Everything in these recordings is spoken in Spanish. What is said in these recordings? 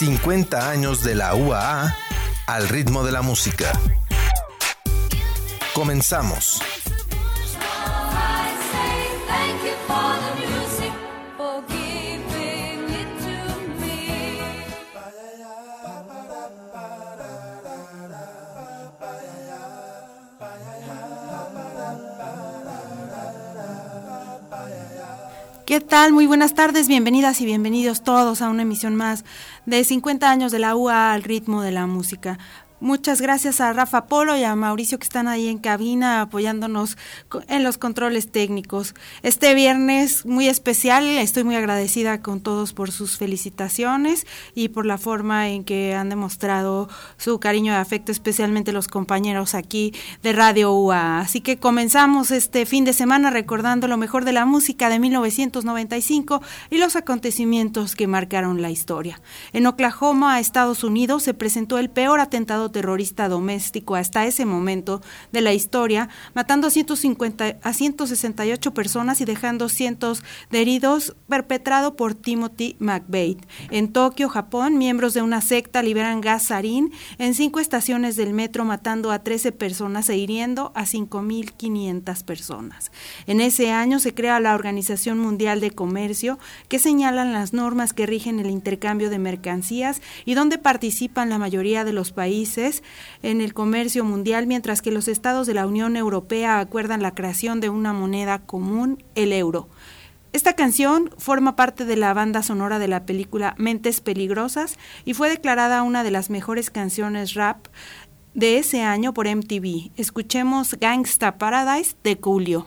50 años de la UAA al ritmo de la música. Comenzamos. ¿Qué tal? Muy buenas tardes, bienvenidas y bienvenidos todos a una emisión más de 50 años de la UA al ritmo de la música. Muchas gracias a Rafa Polo y a Mauricio que están ahí en cabina apoyándonos en los controles técnicos. Este viernes muy especial, estoy muy agradecida con todos por sus felicitaciones y por la forma en que han demostrado su cariño y afecto, especialmente los compañeros aquí de Radio UA. Así que comenzamos este fin de semana recordando lo mejor de la música de 1995 y los acontecimientos que marcaron la historia. En Oklahoma, Estados Unidos, se presentó el peor atentado terrorista doméstico hasta ese momento de la historia, matando a, 150, a 168 personas y dejando cientos de heridos, perpetrado por Timothy McVeigh. En Tokio, Japón, miembros de una secta liberan gas sarín en cinco estaciones del metro, matando a 13 personas e hiriendo a 5.500 personas. En ese año se crea la Organización Mundial de Comercio, que señalan las normas que rigen el intercambio de mercancías y donde participan la mayoría de los países en el comercio mundial, mientras que los estados de la Unión Europea acuerdan la creación de una moneda común, el euro. Esta canción forma parte de la banda sonora de la película Mentes Peligrosas y fue declarada una de las mejores canciones rap de ese año por MTV. Escuchemos Gangsta Paradise de Julio.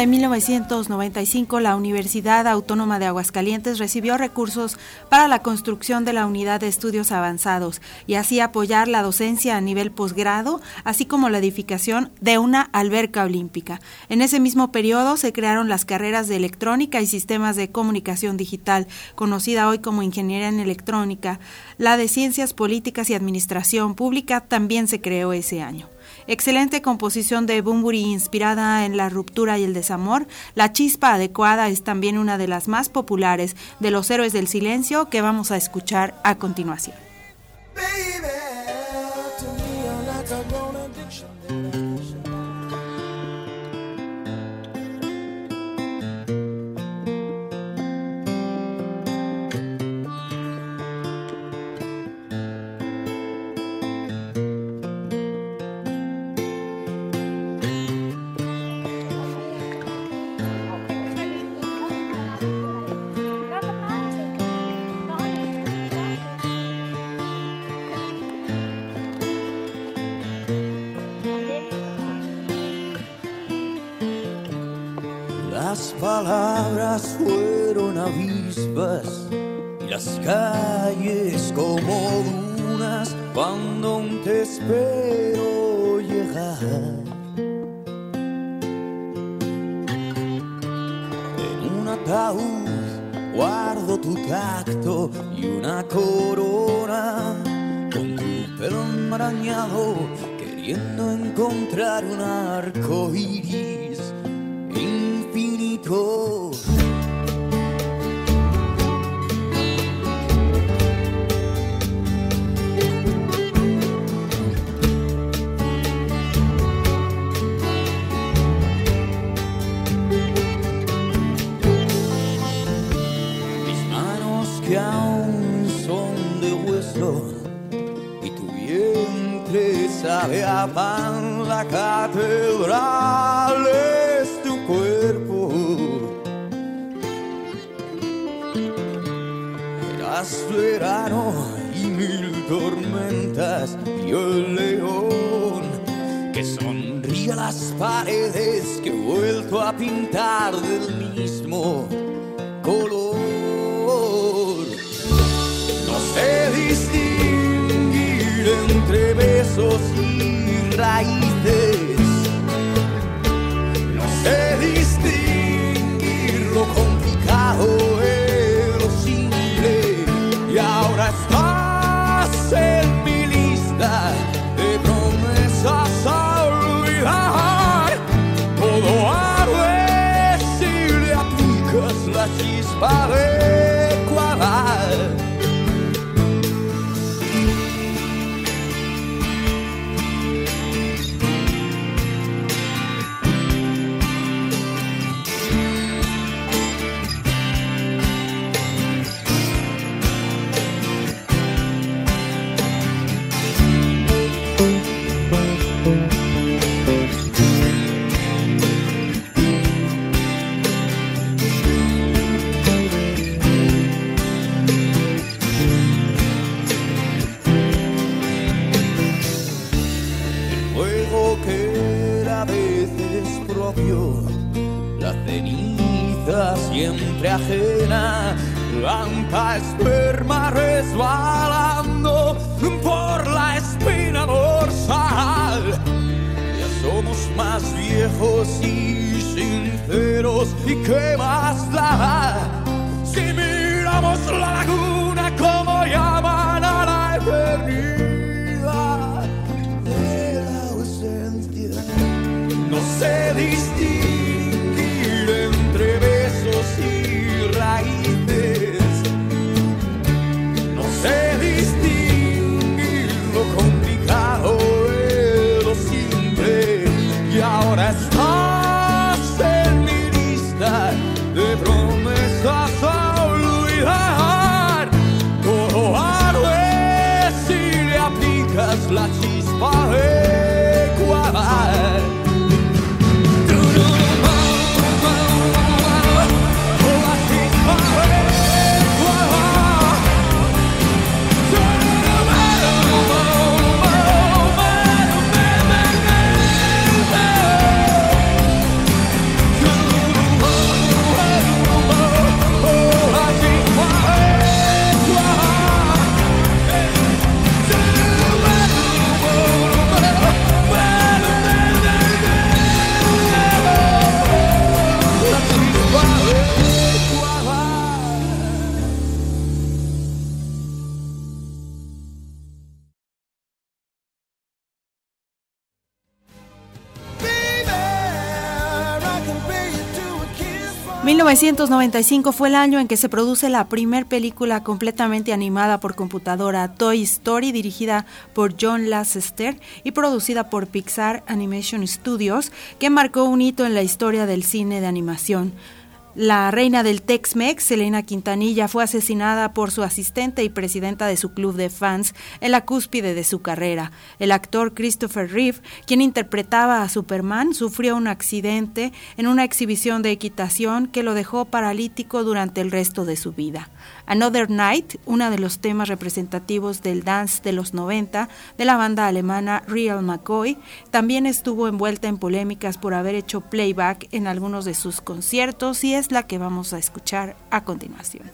De 1995, la Universidad Autónoma de Aguascalientes recibió recursos para la construcción de la unidad de estudios avanzados y así apoyar la docencia a nivel posgrado, así como la edificación de una alberca olímpica. En ese mismo periodo se crearon las carreras de electrónica y sistemas de comunicación digital, conocida hoy como ingeniería en electrónica. La de ciencias políticas y administración pública también se creó ese año. Excelente composición de Bumburi inspirada en la ruptura y el desamor. La chispa adecuada es también una de las más populares de los héroes del silencio que vamos a escuchar a continuación. Palabras fueron avispas y las calles como dunas cuando te espero llegar. En un ataúd guardo tu tacto y una corona con tu pelo enmarañado queriendo encontrar un arco iris pan la catedral es tu cuerpo. Eras verano y mil tormentas y el león que sonríe a las paredes que he vuelto a pintar del mismo entre besos y raíces. No sé distinguir lo complicado de lo simple. Y ahora estás en mi lista siempre ajena, blanca esperma resbalando por la espina dorsal. Ya somos más viejos y sinceros, ¿y qué más da? Si miramos la laguna como llaman a la eternidad de la ausencia. No sé distinguir 1995 fue el año en que se produce la primer película completamente animada por computadora, Toy Story, dirigida por John Lasseter y producida por Pixar Animation Studios, que marcó un hito en la historia del cine de animación. La reina del Tex-Mex, Selena Quintanilla, fue asesinada por su asistente y presidenta de su club de fans en la cúspide de su carrera. El actor Christopher Reeve, quien interpretaba a Superman, sufrió un accidente en una exhibición de equitación que lo dejó paralítico durante el resto de su vida. Another Night, uno de los temas representativos del dance de los 90 de la banda alemana Real McCoy, también estuvo envuelta en polémicas por haber hecho playback en algunos de sus conciertos y es la que vamos a escuchar a continuación.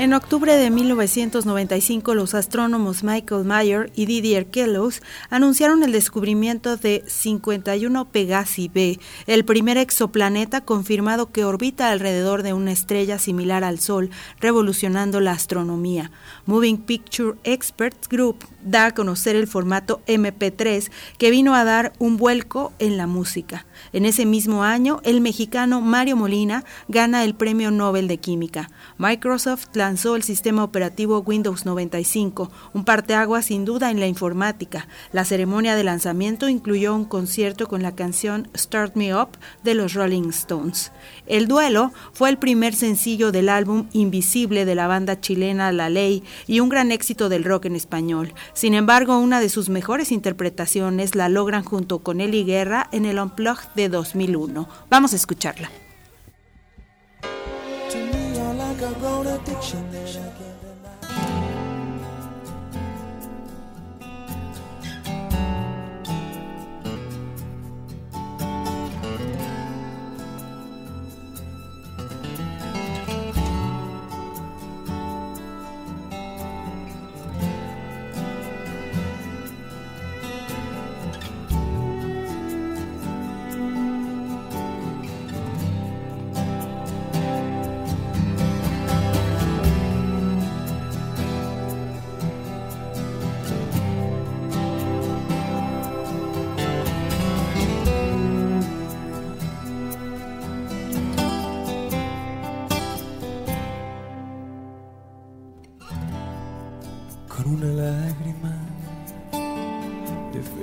En octubre de 1995, los astrónomos Michael Mayer y Didier Queloz anunciaron el descubrimiento de 51 Pegasi b, el primer exoplaneta confirmado que orbita alrededor de una estrella similar al Sol, revolucionando la astronomía. Moving Picture Experts Group da a conocer el formato MP3 que vino a dar un vuelco en la música. En ese mismo año, el mexicano Mario Molina gana el Premio Nobel de Química. Microsoft lanzó el sistema operativo Windows 95, un parteaguas sin duda en la informática. La ceremonia de lanzamiento incluyó un concierto con la canción Start Me Up de los Rolling Stones. El duelo fue el primer sencillo del álbum Invisible de la banda chilena La Ley y un gran éxito del rock en español. Sin embargo, una de sus mejores interpretaciones la logran junto con Eli Guerra en el Unplugged de 2001. Vamos a escucharla.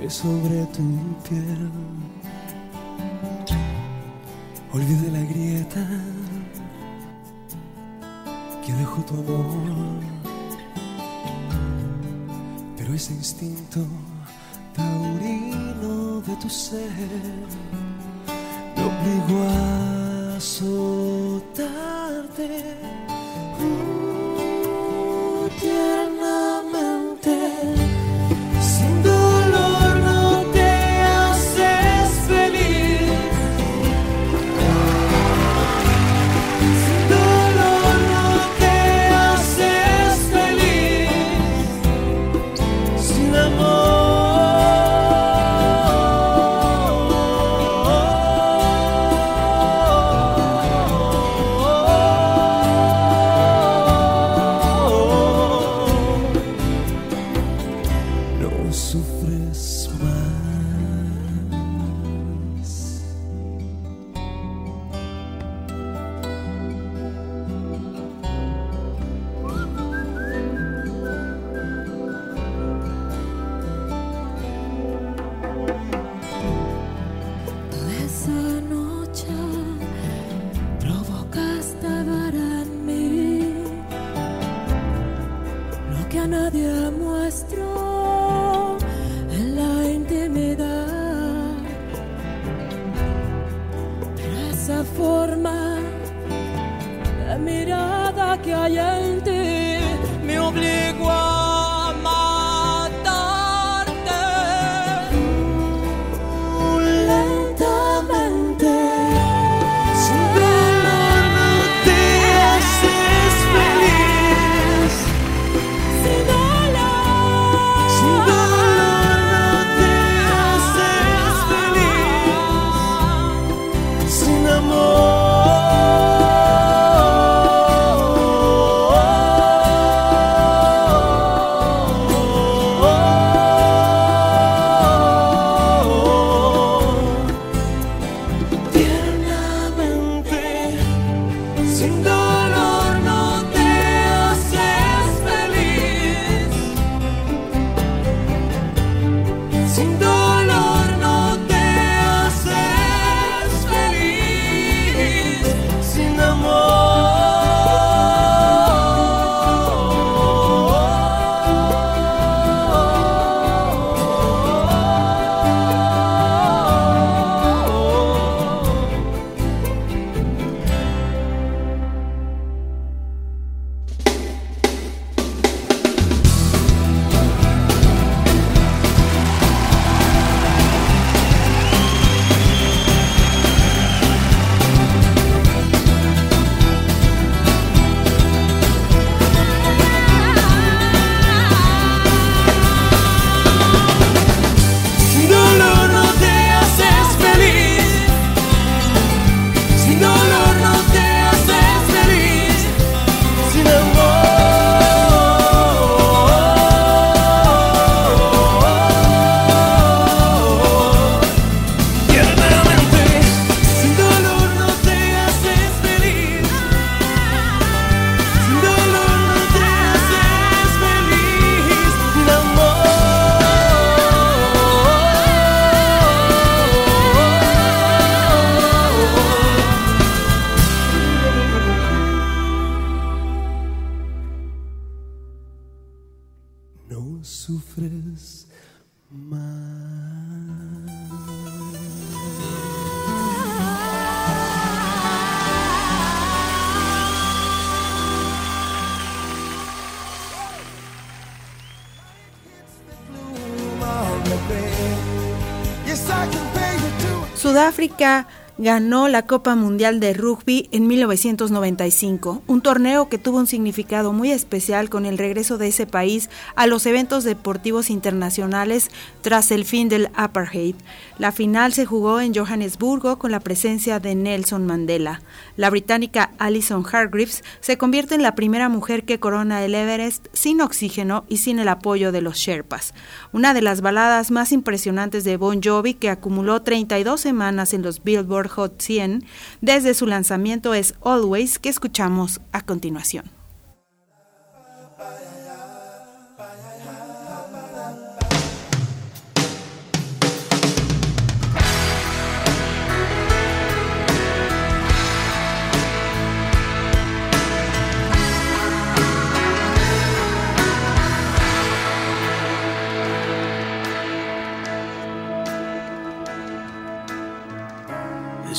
Sobre tu piel. Olvide la grieta que dejó tu amor, pero ese instinto taurino de tu ser me obligó a azotarte. África, ganó la Copa Mundial de Rugby en 1995, un torneo que tuvo un significado muy especial con el regreso de ese país a los eventos deportivos internacionales tras el fin del apartheid. La final se jugó en Johannesburgo con la presencia de Nelson Mandela. La británica Alison Hargreaves se convierte en la primera mujer que corona el Everest sin oxígeno y sin el apoyo de los Sherpas. Una de las baladas más impresionantes de Bon Jovi que acumuló 32 semanas en los Billboard Hot 100 desde su lanzamiento es Always, que escuchamos a continuación.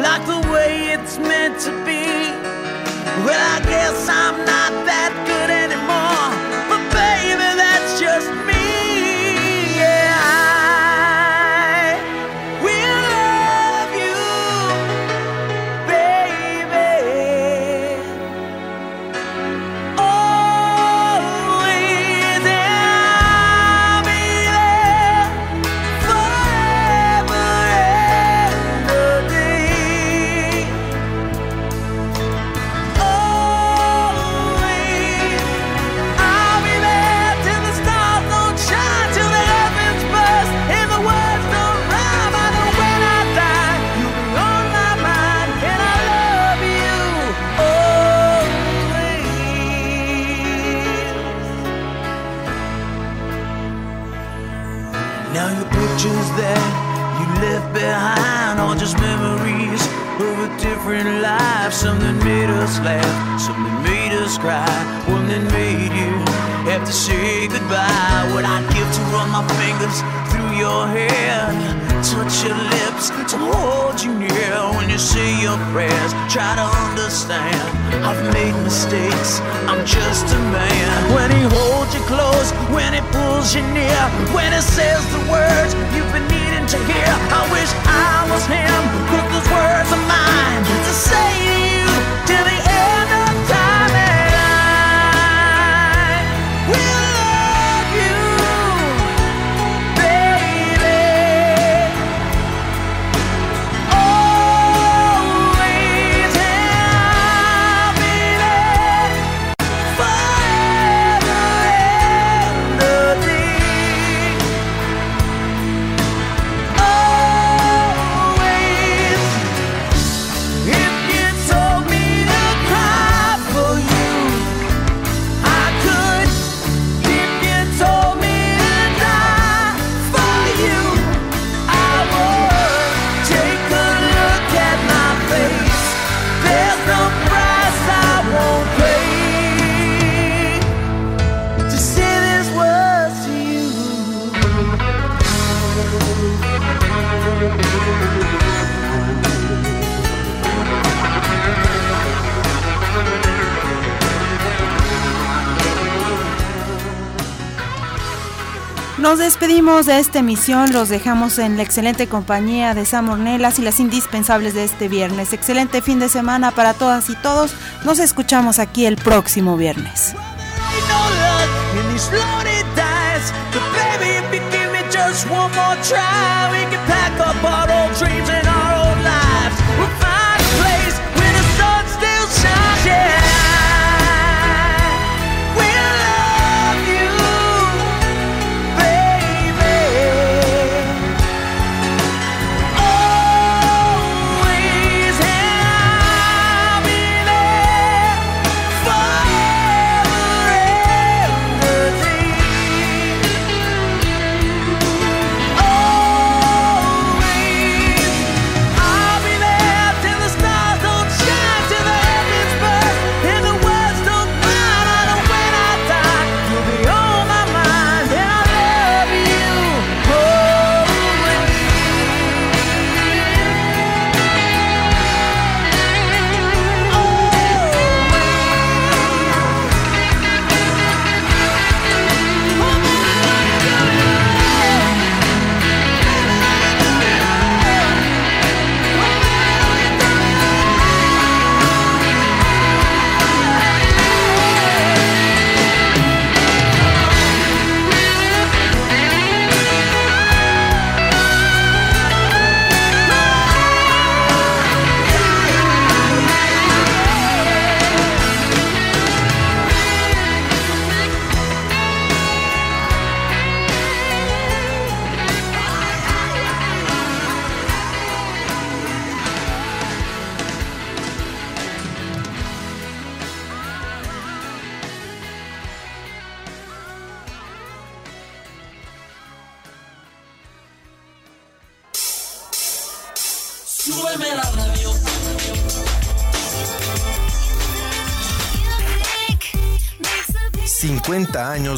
like the way it's meant to be. Well, I guess I'm not that good anymore. But baby, that's just me. I'm just a man. When he holds you close, when he pulls you near, when he says the words you've been needing to hear. I wish I was him, Nos despedimos de esta emisión, los dejamos en la excelente compañía de Sam Ornelas y las indispensables de este viernes. Excelente fin de semana para todas y todos. Nos escuchamos aquí el próximo viernes.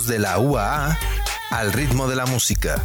De la UAA al ritmo de la música.